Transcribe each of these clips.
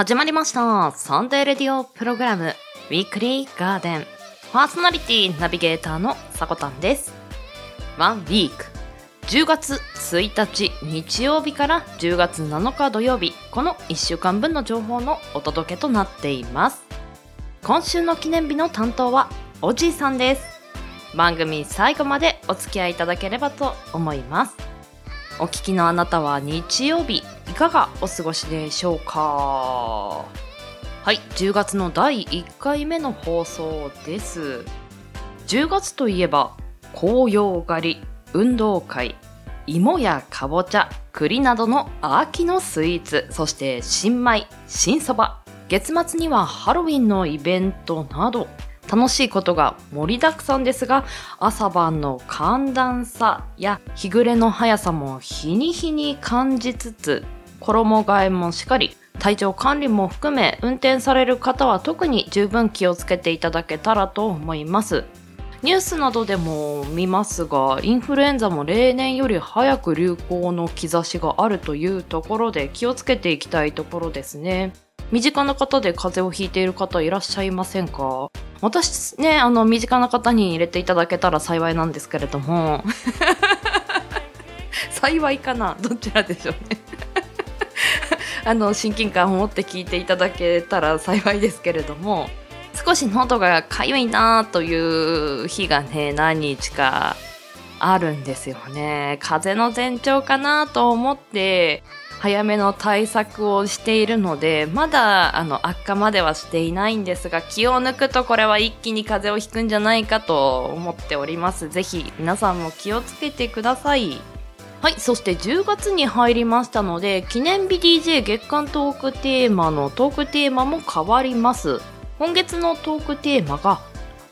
始まりました。サンデーレディオプログラムウィークリーガーデン。パーソナリティナビゲーターのさこたんです。ワンウィーク。10月1日日曜日から10月7日土曜日。この1週間分の情報のお届けとなっています。今週の記念日の担当はおじいさんです。番組最後までお付き合いいただければと思います。お聞きのあなたは日曜日いかがお過ごしでしょうか？はい10月の第1回目の放送です。10月といえば紅葉狩り運動会芋やかぼちゃ栗などの秋のスイーツそして新米新そば。月末にはハロウィンのイベントなど。楽しいことが盛りだくさんですが朝晩の寒暖差や日暮れの速さも日に日に感じつつ衣替えもしっかり体調管理も含め運転される方は特に十分気をつけていただけたらと思います。ニュースなどでも見ますがインフルエンザも例年より早く流行の兆しがあるというところで気をつけていきたいところですね。身近な方で風邪をひいている方いらっしゃいませんか？私ね、あの、身近な方に入れていただけたら幸いなんですけれども、幸いかな？どちらでしょうね。あの、親近感を持って聞いていただけたら幸いですけれども、少し喉がかゆいなという日がね、何日かあるんですよね。風邪の前兆かなと思って、早めの対策をしているのでまだあの悪化まではしていないんですが気を抜くとこれは一気に風邪をひくんじゃないかと思っております。ぜひ皆さんも気をつけてください。はいそして10月に入りましたので記念日 DJ 月間トークテーマのトークテーマも変わります。今月のトークテーマが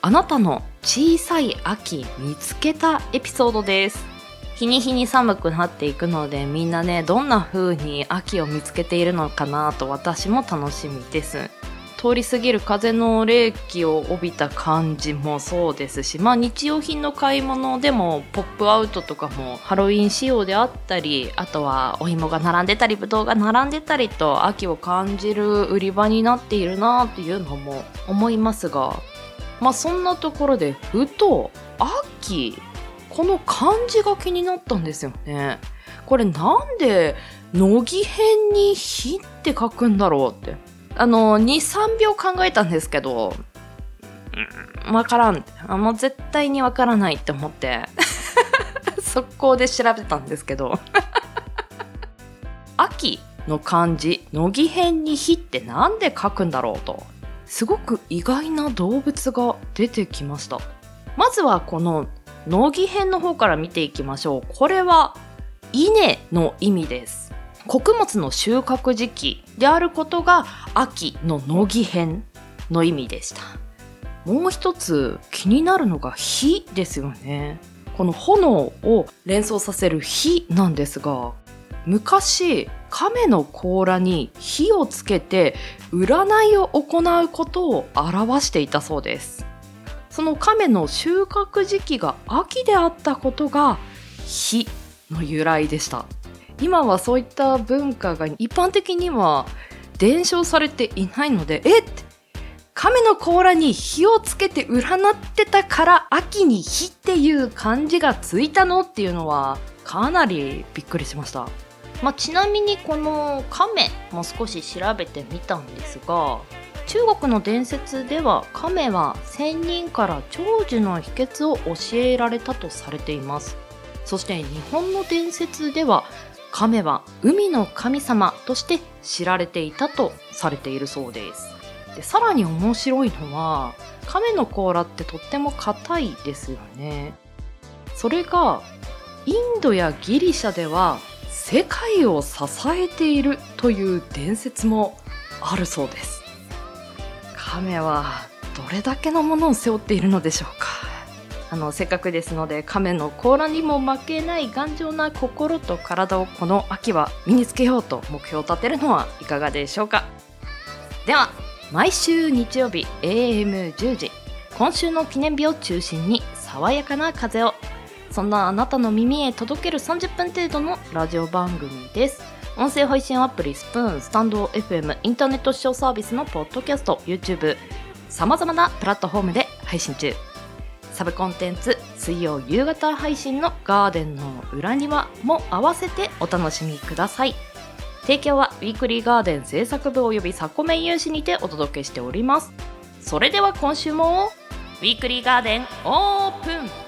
あなたの小さい秋見つけたエピソードです。日に日に寒くなっていくのでみんなねどんな風に秋を見つけているのかなと私も楽しみです。通り過ぎる風の冷気を帯びた感じもそうですしまあ日用品の買い物でもポップアウトとかもハロウィン仕様であったりあとはお芋が並んでたりぶどうが並んでたりと秋を感じる売り場になっているなっていうのも思いますがまあそんなところでふと秋この漢字が気になったんですよね。これなんで乃木編に火って書くんだろうって。あの、2、3秒考えたんですけど、わからん。あもう絶対にわからないって思って、速攻で調べたんですけど、秋の漢字、乃木編に火ってなんで書くんだろうと。すごく意外な動物が出てきました。まずはこの乃木編の方から見ていきましょう。これは稲の意味です。穀物の収穫時期であることが秋の乃木編の意味でした。もう一つ気になるのが火ですよね。この炎を連想させる火なんですが、昔亀の甲羅に火をつけて占いを行うことを表していたそうです。その亀の収穫時期が秋であったことが火の由来でした。今はそういった文化が一般的には伝承されていないのでえっ？亀の甲羅に火をつけて占ってたから秋に火っていう漢字がついたのっていうのはかなりびっくりしました、まあ、ちなみにこの亀も少し調べてみたんですが中国の伝説では亀は仙人から長寿の秘訣を教えられたとされています。そして日本の伝説では亀は海の神様として知られていたとされているそうです。でさらに面白いのは亀の甲羅ってとっても硬いですよね。それがインドやギリシャでは世界を支えているという伝説もあるそうです。亀はどれだけのものを背負っているのでしょうか。あのせっかくですので亀の甲羅にも負けない頑丈な心と体をこの秋は身につけようと目標を立てるのはいかがでしょうか。では毎週日曜日 AM10 時今週の記念日を中心に爽やかな風を。そんなあなたの耳へ届ける30分程度のラジオ番組です。音声配信アプリスプーン、スタンド FM、インターネット視聴サービスのポッドキャスト、YouTube、さまざまなプラットフォームで配信中。サブコンテンツ水曜夕方配信のガーデンの裏庭も合わせてお楽しみください。提供はウィークリーガーデン制作部及びサコメン有志にてお届けしております。それでは今週も Weekly Garden open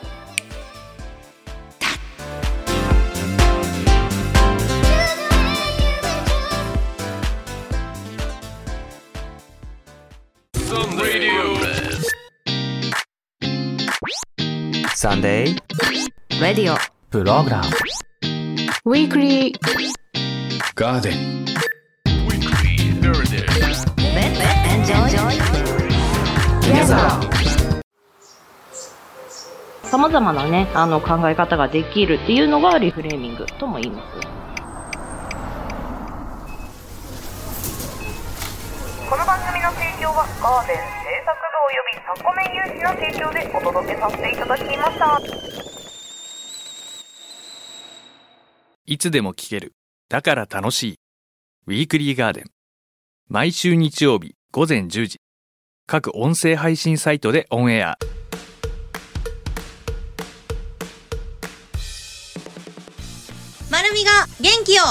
Sunday radio program Weekly Garden. さまざまなねあの考え方ができるっていうのがリフレーミング。とも言います。この番組の提供はガーデン制作部及びサコメン有志の提供でお届けさせていただきましたいつでも聞ける。だから楽しい。ウィークリーガーデン。毎週日曜日午前10時。各音声配信サイトでオンエア。まるみが元気を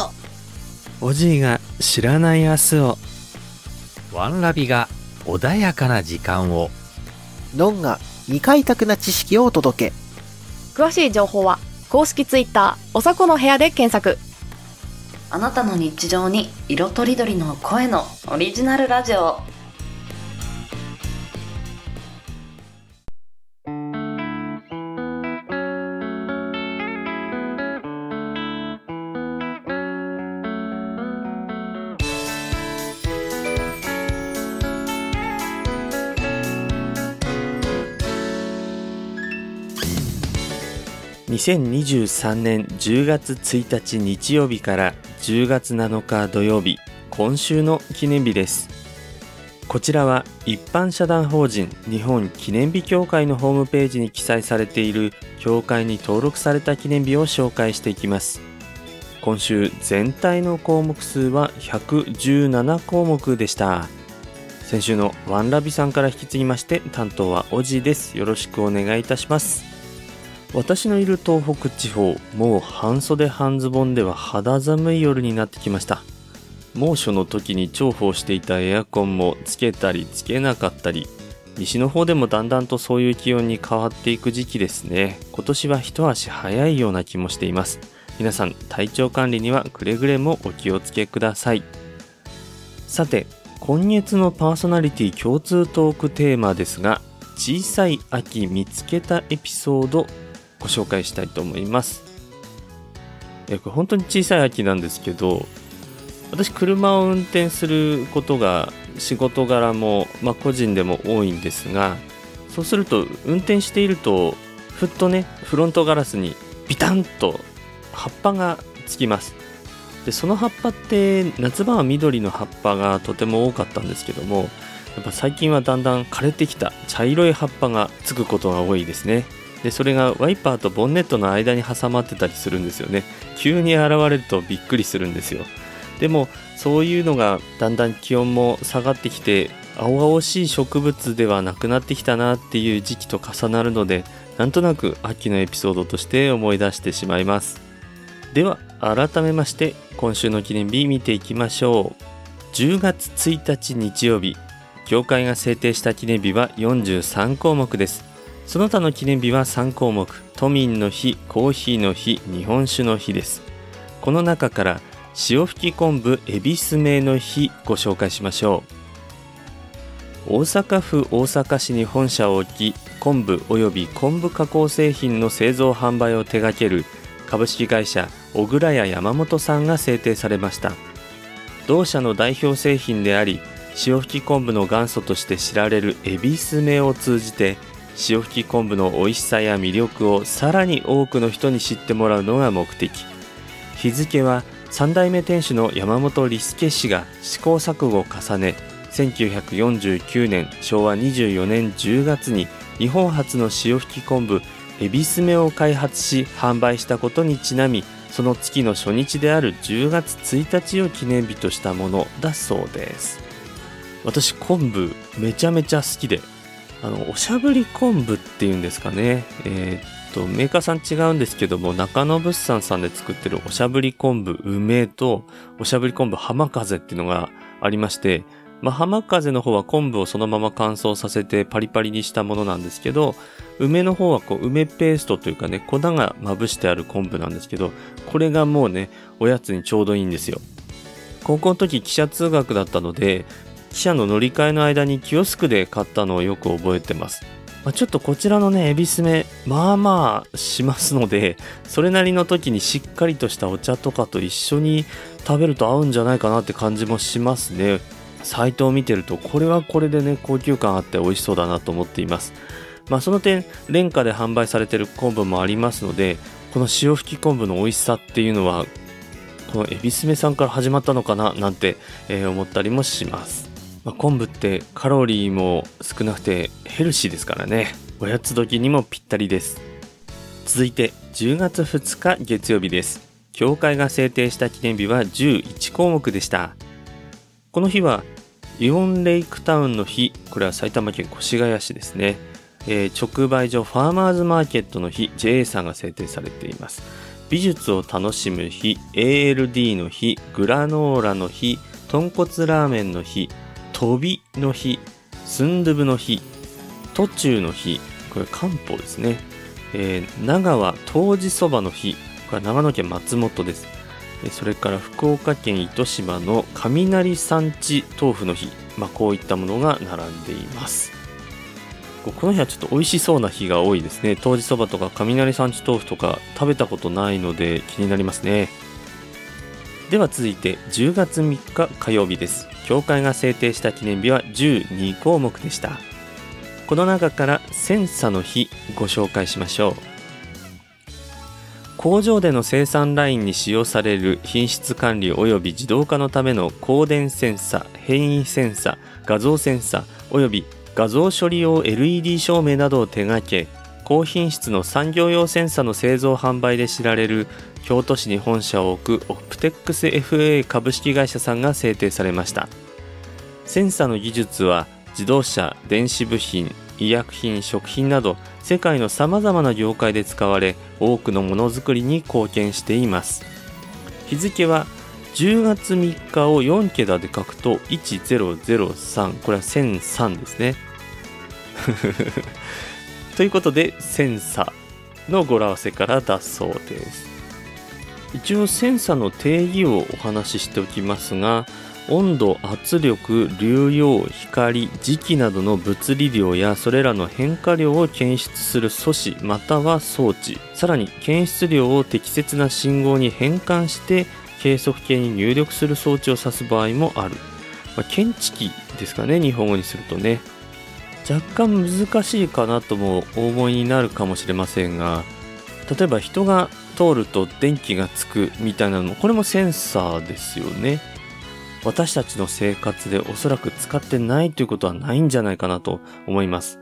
おじいが知らない明日をワンラビが穏やかな時間をノンが未開拓な知識をお届け。詳しい情報は公式ツイッターおさこの部屋で検索。あなたの日常に色とりどりの声のオリジナルラジオ2023年10月1日日曜日から10月7日土曜日今週の記念日です。こちらは一般社団法人日本記念日協会のホームページに記載されている協会に登録された記念日を紹介していきます。今週全体の項目数は117項目でした。先週のワンラビさんから引き継ぎまして担当はおじです。よろしくお願いいたします。私のいる東北地方もう半袖半ズボンでは肌寒い夜になってきました。猛暑の時に重宝していたエアコンもつけたりつけなかったり。西の方でもだんだんとそういう気温に変わっていく時期ですね。今年は一足早いような気もしています。皆さん体調管理にはくれぐれもお気をつけください。さて今月のパーソナリティ共通トークテーマですが小さい秋見つけたエピソードご紹介したいと思います。えこれ本当に小さい秋なんですけど私車を運転することが仕事柄も、まあ、個人でも多いんですがそうすると運転しているとふっとねフロントガラスにビタンと葉っぱがつきます。でその葉っぱって夏場は緑の葉っぱがとても多かったんですけどもやっぱ最近はだんだん枯れてきた茶色い葉っぱがつくことが多いですね。でそれがワイパーとボンネットの間に挟まってたりするんですよね。急に現れるとびっくりするんですよ。でもそういうのがだんだん気温も下がってきて青々しい植物ではなくなってきたなっていう時期と重なるのでなんとなく秋のエピソードとして思い出してしまいます。では改めまして今週の記念日見ていきましょう。10月1日日曜日協会が制定した記念日は43項目です。その他の記念日は3項目都民の日コーヒーの日日本酒の日です。この中から潮吹き昆布恵比寿名の日ご紹介しましょう。大阪府大阪市に本社を置き昆布及び昆布加工製品の製造販売を手掛ける株式会社小倉屋山本さんが制定されました。同社の代表製品であり潮吹き昆布の元祖として知られる恵比寿名を通じて潮吹き昆布の美味しさや魅力をさらに多くの人に知ってもらうのが目的。日付は3代目店主の山本利助氏が試行錯誤を重ね1949年昭和24年10月に日本初の潮吹き昆布恵比寿目を開発し販売したことにちなみその月の初日である10月1日を記念日としたものだそうです。私昆布めちゃめちゃ好きであのおしゃぶり昆布っていうんですかねえーっとメーカーさん違うんですけども中野物産さんで作ってるおしゃぶり昆布梅とおしゃぶり昆布浜風っていうのがありましてまあ、浜風の方は昆布をそのまま乾燥させてパリパリにしたものなんですけど、梅の方はこう梅ペーストというかね、粉がまぶしてある昆布なんですけど、これがもうね、おやつにちょうどいいんですよ。高校の時記者通学だったので、記者の乗り換えの間にキオスクで買ったのをよく覚えてます。まあ、ちょっとこちらのね、エビスメ、まあまあしますので、それなりの時にしっかりとしたお茶とかと一緒に食べると合うんじゃないかなって感じもしますね。サイトを見てるとこれはこれでね高級感あって美味しそうだなと思っていますまあその点廉価で販売されてる昆布もありますのでこの塩吹き昆布の美味しさっていうのはこのエビスメさんから始まったのかななんて、えー思ったりもします、まあ、昆布ってカロリーも少なくてヘルシーですからね。おやつ時にもぴったりです。続いて10月2日月曜日です。協会が制定した記念日は11項目でした。この日はイオンレイクタウンの日。これは埼玉県越谷市ですね、えー直売所ファーマーズマーケットの日。JA さんが制定されています。美術を楽しむ日。ALD の日。グラノーラの日。豚骨ラーメンの日。飛びの日スンドゥブの日途中の日これ漢方ですね、えー長川湯治そばの日これは長野県松本です。えそれから福岡県糸島の雷産地豆腐の日、まあ、こういったものが並んでいます。ここの日はちょっと美味しそうな日が多いですね。当時そばとか雷産地豆腐とか食べたことないので気になりますね。では続いて10月3日火曜日です。協会が制定した記念日は12項目でした。この中からセンサの日ご紹介しましょう。工場での生産ラインに使用される品質管理及び自動化のための光電センサ変異センサ画像センサ及び画像処理用 LED 照明などを手掛け高品質の産業用センサの製造販売で知られる京都市に本社を置くオプテックス FA 株式会社さんが制定されました。センサの技術は自動車電子部品医薬品食品など世界のさまざまな業界で使われ多くのものづくりに貢献しています。日付は10月3日を4桁で書くと1003これは1003ですね。ということでセンサの語呂合わせからだそうです。一応センサの定義をお話ししておきますが温度圧力流量光磁気などの物理量やそれらの変化量を検出する素子または装置さらに検出量を適切な信号に変換して計測計に入力する装置を指す場合もある、まあ、検知器ですかね日本語にするとね。若干難しいかなともお思いになるかもしれませんが例えば人が通ると電気がつくみたいなのもこれもセンサーですよね。私たちの生活でおそらく使ってないということはないんじゃないかなと思います。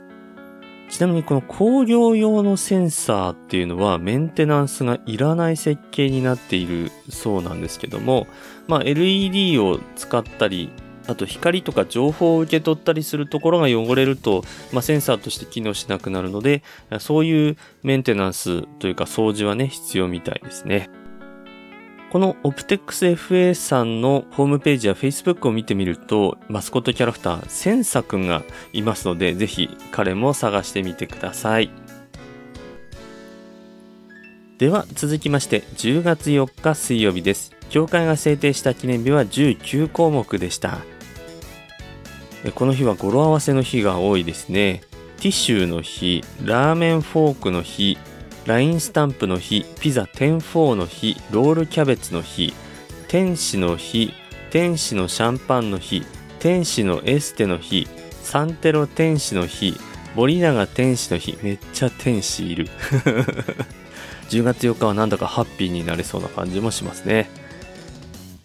ちなみにこの工業用のセンサーっていうのはメンテナンスがいらない設計になっているそうなんですけども、まあ、LED を使ったりあと光とか情報を受け取ったりするところが汚れると、まあ、センサーとして機能しなくなるのでそういうメンテナンスというか掃除はね必要みたいですねこの OptexFA さんのホームページや Facebook を見てみると、マスコットキャラクター、センサくんがいますので、ぜひ彼も探してみてください。では続きまして、10月4日水曜日です。協会が制定した記念日は19項目でした。えこの日は語呂合わせの日が多いですね。ティッシュの日、ラーメンフォークの日、ラインスタンプの日、ピザ10-4の日、ロールキャベツの日、天使の日、天使のシャンパンの日、天使のエステの日、サンテロ天使の日、森永天使の日、めっちゃ天使いる。10月4日はなんだかハッピーになれそうな感じもしますね。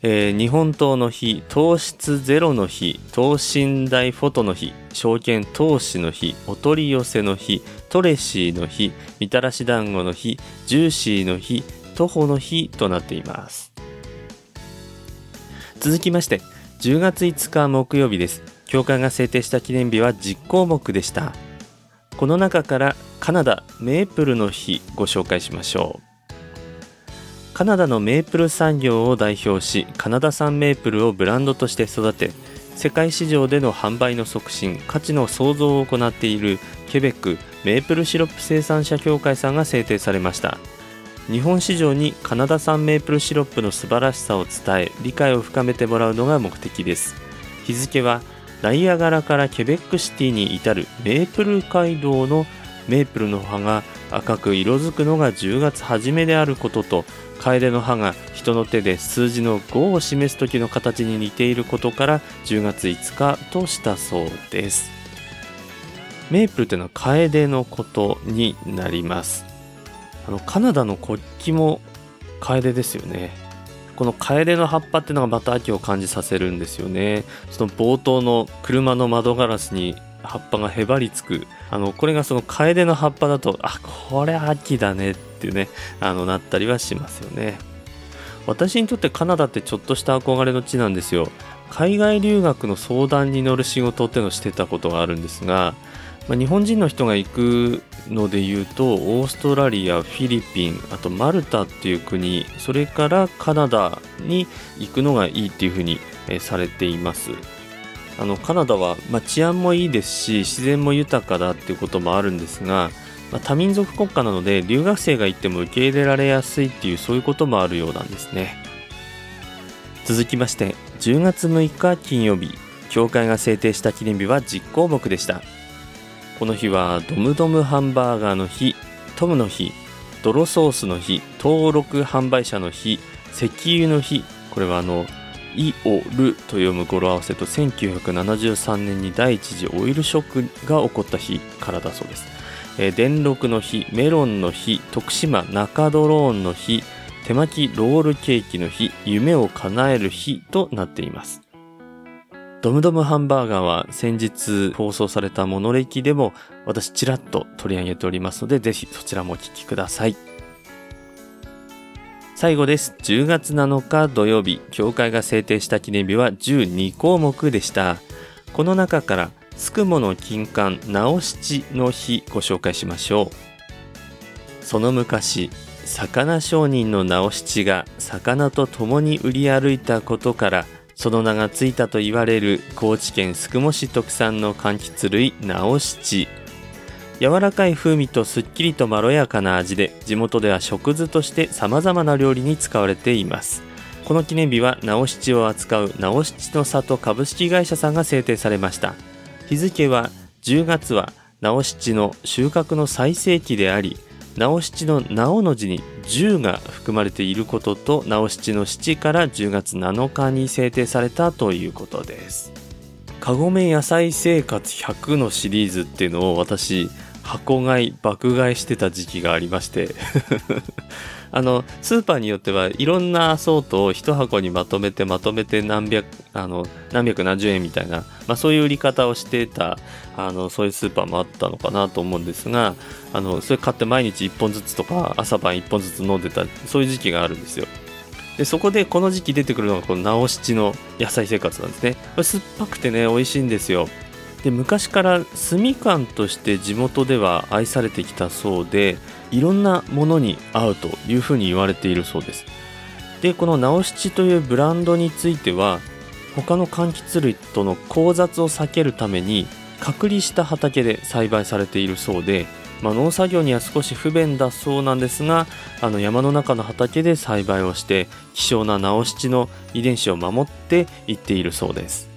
えー日本刀の日、糖質ゼロの日、等身大フォトの日、証券投資の日、お取り寄せの日、トレシーの日、みたらし団子の日、ジューシーの日、徒歩の日となっています。続きまして10月5日木曜日です。協会が制定した記念日は10項目でした。この中からカナダメープルの日ご紹介しましょう。カナダのメープル産業を代表しカナダ産メープルをブランドとして育て世界市場での販売の促進価値の創造を行っているケベックメープルシロップ生産者協会さんが制定されました。日本市場にカナダ産メープルシロップの素晴らしさを伝え理解を深めてもらうのが目的です。日付はナイアガラからケベックシティに至るメープル街道のメープルの葉が赤く色づくのが10月初めであることと楓の葉が人の手で数字の5を示す時の形に似ていることから10月5日としたそうです。メープルというのは楓のことになります。あのカナダの国旗も楓ですよね。この楓の葉っぱっていうのがまた秋を感じさせるんですよね。その冒頭の車の窓ガラスに葉っぱがへばりつくあのこれがその楓の葉っぱだとあこれ秋だねってねあのなったりはしますよね。私にとってカナダってちょっとした憧れの地なんですよ。海外留学の相談に乗る仕事っていうのをしてたことがあるんですが、まあ、日本人の人が行くので言うとオーストラリアフィリピンあとマルタっていう国それからカナダに行くのがいいっていうふうに、されています。あのカナダは、まあ、治安もいいですし自然も豊かだっていうこともあるんですが、まあ、多民族国家なので留学生が行っても受け入れられやすいっていうそういうこともあるようなんですね。続きまして10月6日金曜日教会が制定した記念日は10項目でした。この日はドムドムハンバーガーの日トムの日泥ソースの日登録販売者の日石油の日これはあのイオルと読む語呂合わせと1973年に第一次オイルショックが起こった日からだそうです、えー、電録の日メロンの日徳島中ドローンの日手巻きロールケーキの日夢を叶える日となっています。ドムドムハンバーガーは先日放送されたモノレキでも私ちらっと取り上げておりますのでぜひそちらもお聞きください。最後です。10月7日土曜日、教会が制定した記念日は12項目でした。この中から、つくもの金環直七の日ご紹介しましょう。その昔、魚商人の直七が魚と共に売り歩いたことから、その名がついたと言われる高知県宿毛市特産の柑橘類直七。柔らかい風味とすっきりとまろやかな味で地元では食図として様々な料理に使われています。この記念日は直七を扱う直七の里株式会社さんが制定されました。日付は10月は直七の収穫の最盛期であり直七の直の字に10が含まれていることと直七の七から10月7日に制定されたということです。かごめ野菜生活100のシリーズっていうのを私箱買い爆買いしてた時期がありまして。あのスーパーによってはいろんなソートを一箱にまとめてまとめて何百あの何百何十円みたいな、まあ、そういう売り方をしてたあのそういうスーパーもあったのかなと思うんですがあのそれ買って毎日1本ずつとか朝晩1本ずつ飲んでたそういう時期があるんですよ。でそこでこの時期出てくるのがこの直七の野菜生活なんですね。これ酸っぱくてね美味しいんですよ。で昔から炭缶として地元では愛されてきたそうでいろんなものに合うというふうに言われているそうです。でこの直七というブランドについては他の柑橘類との交雑を避けるために隔離した畑で栽培されているそうで、まあ、農作業には少し不便だそうなんですがあの山の中の畑で栽培をして希少な直七の遺伝子を守っていっているそうです。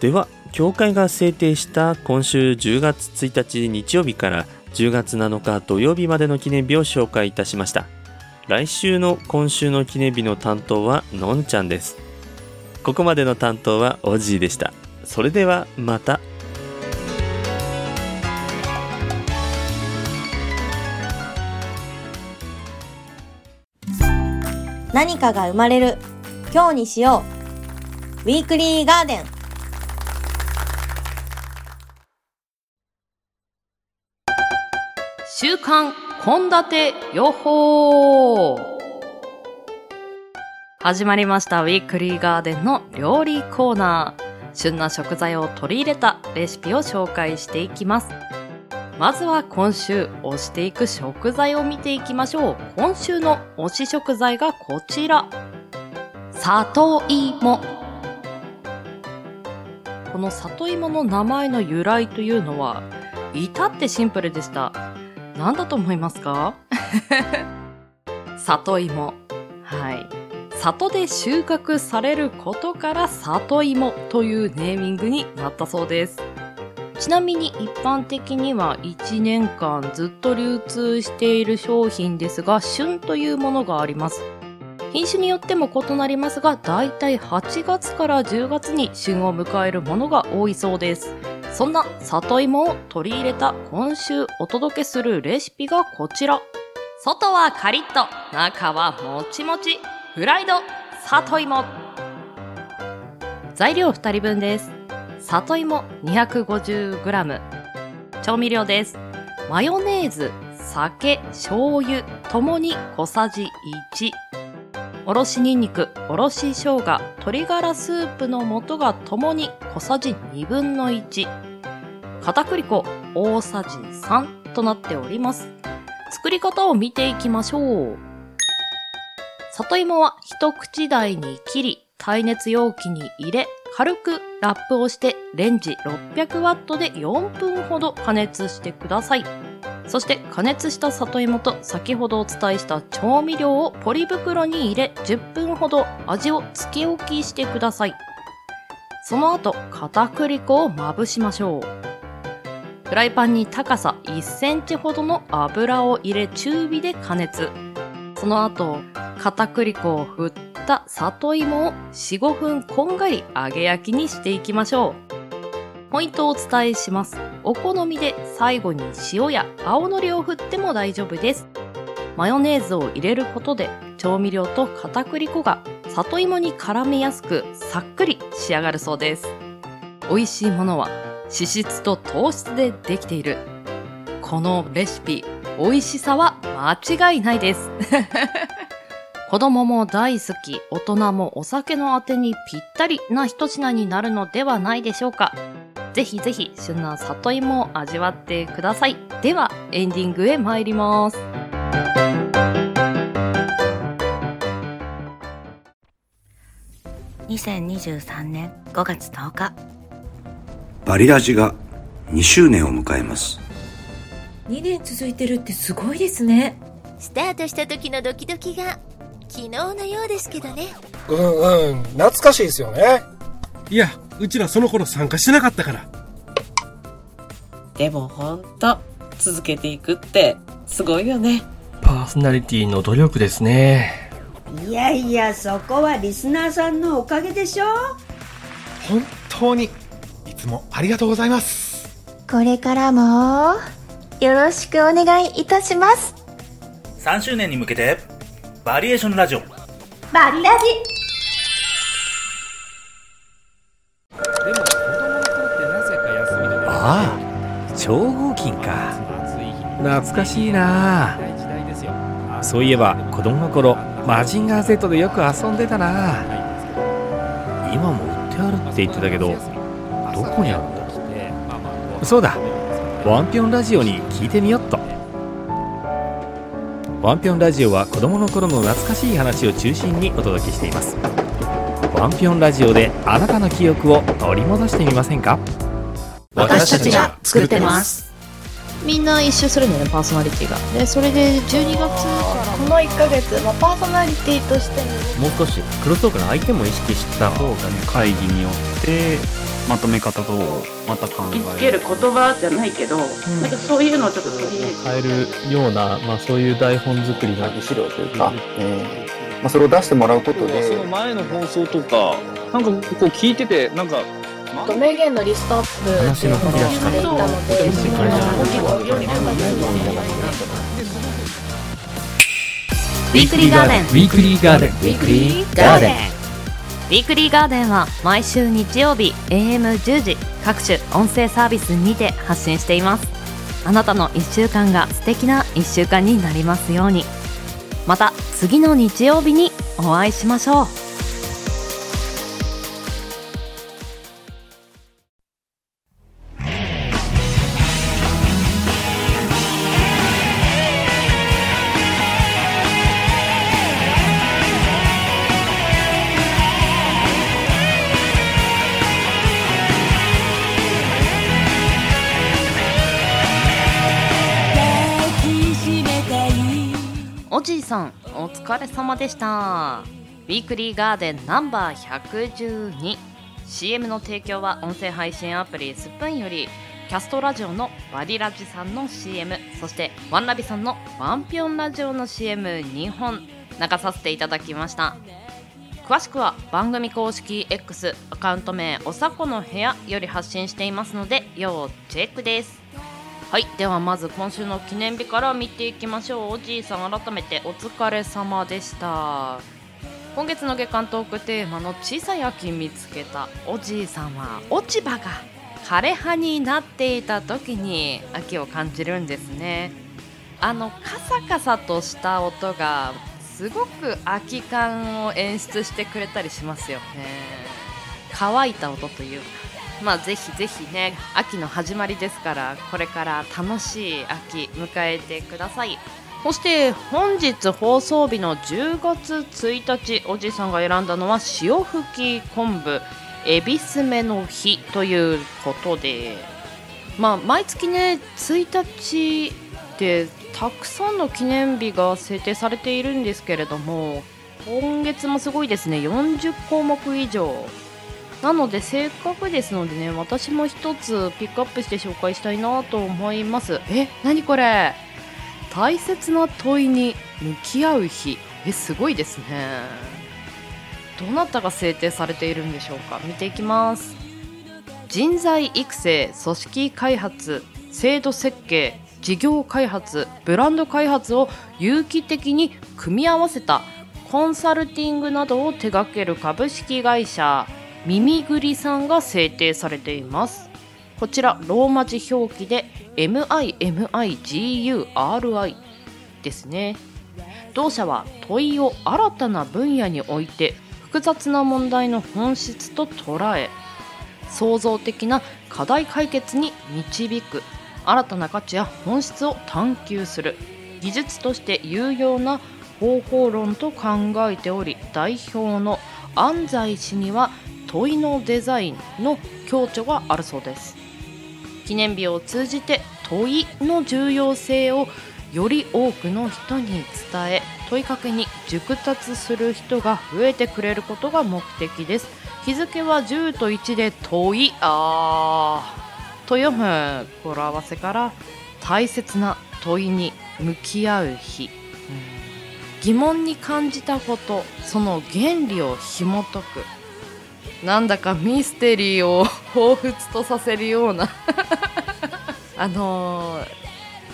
では教会が制定した今週10月1日日曜日から10月7日土曜日までの記念日を紹介いたしました。来週の今週の記念日の担当はのんちゃんです。ここまでの担当はおじいでした。それではまた。何かが生まれる。今日にしよう。ウィークリーガーデン。週刊献立予報。始まりました。ウィークリーガーデンの料理コーナー。旬な食材を取り入れたレシピを紹介していきます。まずは今週推していく食材を見ていきましょう。今週の推し食材がこちら。里芋。この里芋の名前の由来というのは至ってシンプルでした。何だと思いますか？里芋。はい。里で収穫されることから里芋というネーミングになったそうです。ちなみに一般的には1年間ずっと流通している商品ですが旬というものがあります。品種によっても異なりますがだいたい8月から10月に旬を迎えるものが多いそうです。そんな里芋を取り入れた今週お届けするレシピがこちら。外はカリッと中はもちもちフライド里芋。材料2人分です。里芋 250g 調味料です。マヨネーズ酒醤油ともに小さじ1おろしにんにくおろし生姜鶏ガラスープの素がともに小さじ1分の1片栗粉大さじ3となっております。作り方を見ていきましょう。里芋は一口大に切り耐熱容器に入れ軽くラップをしてレンジ600ワットで4分ほど加熱してください。そして加熱した里芋と先ほどお伝えした調味料をポリ袋に入れ10分ほど味をつけ置きしてください。その後片栗粉をまぶしましょう。フライパンに高さ1センチほどの油を入れ中火で加熱。その後片栗粉を振った里芋を4、5分こんがり揚げ焼きにしていきましょう。ポイントをお伝えします。お好みで最後に塩や青のりを振っても大丈夫です。マヨネーズを入れることで調味料と片栗粉が里芋に絡めやすくさっくり仕上がるそうです。美味しいものは脂質と糖質でできている。このレシピ、美味しさは間違いないです。子供も大好き、大人もお酒のあてにぴったりな一品になるのではないでしょうか。ぜひぜひ旬な里芋を味わってください。では、エンディングへ参ります。2023年5月10日バリラジが2周年を迎えます2年続いてるってすごいですねスタートした時のドキドキが昨日のようですけどね。うんうん懐かしいですよね。いやうちらその頃参加してなかったから。でもほんと続けていくってすごいよね。パーソナリティの努力ですね。いやいやそこはリスナーさんのおかげでしょ。本当にいつもありがとうございます。これからもよろしくお願いいたします。3周年に向けてバリエーションラジオ。バリラジ。ああ超合金か。懐かしいな。そういえば子供の頃マジンガー Z でよく遊んでたな今も売ってあるって言ってたけどどこにあるんだそうだワンピョンラジオに聞いてみよっとワンピョンラジオは子供の頃の懐かしい話を中心にお届けしています。ワンピョンラジオであなたの記憶を取り戻してみませんか？私たちが作ってます。みんな一周するんだよねパーソナリティが。でそれで12月この1ヶ月、まあ、パーソナリティとしてもう少しクロストークの相手も意識した方がね会議によってまとめ方とまた考えつける言葉じゃないけど、うん、なんかそういうのをちょっと取り入れて。変えるような、まあ、そういう台本作りの資料というか、えーまあ、それを出してもらうことで。その前の放送とかなんかこう聞いててなんか名言のリストアップ話の振り出ししてい。たのでウィークリーガーデンウィークリーガーデンウィークリーガーデンウィークリーガーデンは毎週日曜日 AM10 時各種音声サービスにて発信しています。あなたの1週間が素敵な1週間になりますように。また次の日曜日にお会いしましょうじいさんお疲れ様でした。ウィークリーガーデンナンバー 112CM の提供は音声配信アプリスプーンよりキャストラジオのバディラジさんの CM そしてワンラビさんのワンピョンラジオの CM2 本。流させていただきました。詳しくは番組公式 X アカウント名おさこの部屋より発信していますので要チェックです。はいではまず今週の記念日から見ていきましょう。おじいさん改めてお疲れ様でした。今月の月間トークテーマの小さい秋見つけた。おじいさんは落ち葉が枯れ葉になっていた時に秋を感じるんですね。あのカサカサとした音がすごく秋感を演出してくれたりしますよね。乾いた音というか。まあぜひぜひね秋の始まりですからこれから楽しい秋迎えてください。そして本日放送日の10月1日おじさんが選んだのは潮吹き昆布エビスメの日ということでまあ毎月ね1日でたくさんの記念日が制定されているんですけれども今月もすごいですね。40項目以上。なのでせっかくですのでね私も一つピックアップして紹介したいなと思います。え何これ？大切な問いに向き合う日。えすごいですね。どなたが制定されているんでしょうか？見ていきます。人材育成組織開発制度設計事業開発ブランド開発を有機的に組み合わせたコンサルティングなどを手掛ける株式会社。耳ぐりさんが制定されています。こちらローマ字表記で MIMIGURI ですね。同社は問いを新たな分野において複雑な問題の本質と捉え創造的な課題解決に導く新たな価値や本質を探求する技術として有用な方法論と考えており代表の安西氏には問いのデザインの強調があるそうです。記念日を通じて問いの重要性をより多くの人に伝え問いかけに熟達する人が増えてくれることが目的です。日付は10と1で問いあーと読む語呂合わせから大切な問いに向き合う日、疑問に感じたことその原理を紐解く。なんだかミステリーを彷彿とさせるような。あのー、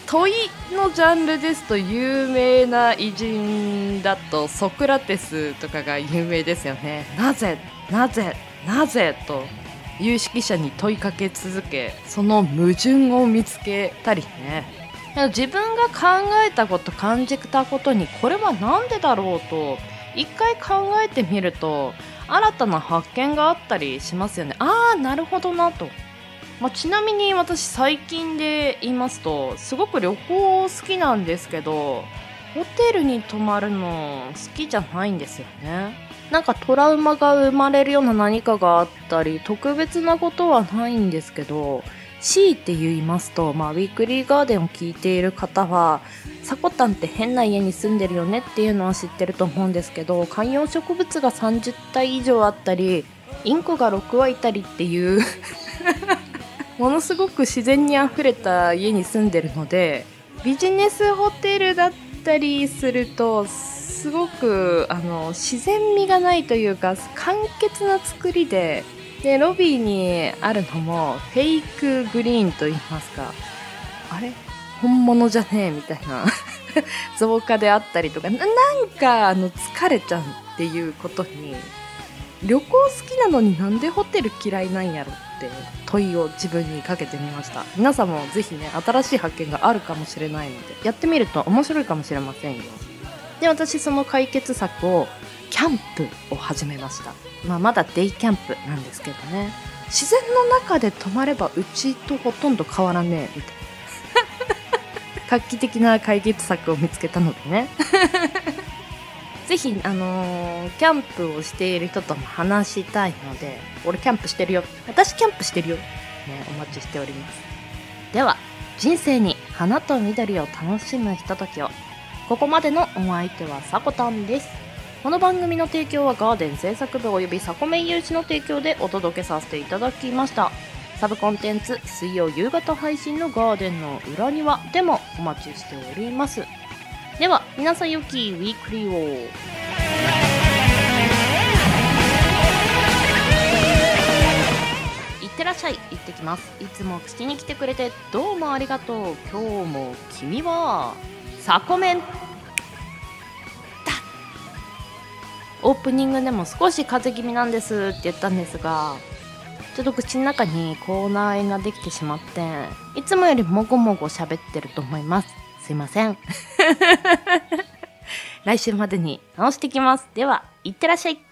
問いのジャンルですと有名な偉人だとソクラテスとかが有名ですよね。なぜなぜなぜと有識者に問いかけ続けその矛盾を見つけたりね。自分が考えたこと感じたことにこれは何でだろうと一回考えてみると新たな発見があったりしますよね。ああなるほどなと、まあ、ちなみに私最近で言いますとすごく旅行好きなんですけどホテルに泊まるの好きじゃないんですよね。なんかトラウマが生まれるような何かがあったり特別なことはないんですけど C って言いますと、まあ、ウィークリーガーデンを聞いている方はサコタンって変な家に住んでるよねっていうのは知ってると思うんですけど観葉植物が30体以上あったりインコが6羽いたりっていう ものすごく自然にあふれた家に住んでるのでビジネスホテルだったりするとすごくあの自然味がないというか簡潔な作りででロビーにあるのもフェイクグリーンと言いますか。あれ？本物じゃねえみたいな。増加であったりとか。なんかあの疲れちゃうっていうことに旅行好きなのになんでホテル嫌いなんやろって問いを自分にかけてみました。皆さんもぜひね新しい発見があるかもしれないのでやってみると面白いかもしれませんよ。で私その解決策をキャンプを始めました、まあ、まだデイキャンプなんですけどね。自然の中で泊まればうちとほとんど変わらねえみたいな。画期的な解決策を見つけたのでね。ぜひ、あのーキャンプをしている人とも話したいので俺キャンプしてるよ。私キャンプしてるよ。ねお待ちしております。では人生に花と緑を楽しむひとときを。ここまでのお相手はさこたんです。この番組の提供はガーデン制作部およびサコメン有志の提供でお届けさせていただきました。サブコンテンツ水曜夕方配信のガーデンの裏庭でもお待ちしております。では皆さんよきウィークリーを。いってらっしゃい。行ってきます。いつも聞きに来てくれてどうもありがとう。今日も君はサコメン。オープニングでも少し風邪気味なんですって言ったんですがちょっと口の中に口内炎ができてしまっていつもよりもごもご喋ってると思います。すいません。来週までに直してきます。ではいってらっしゃい。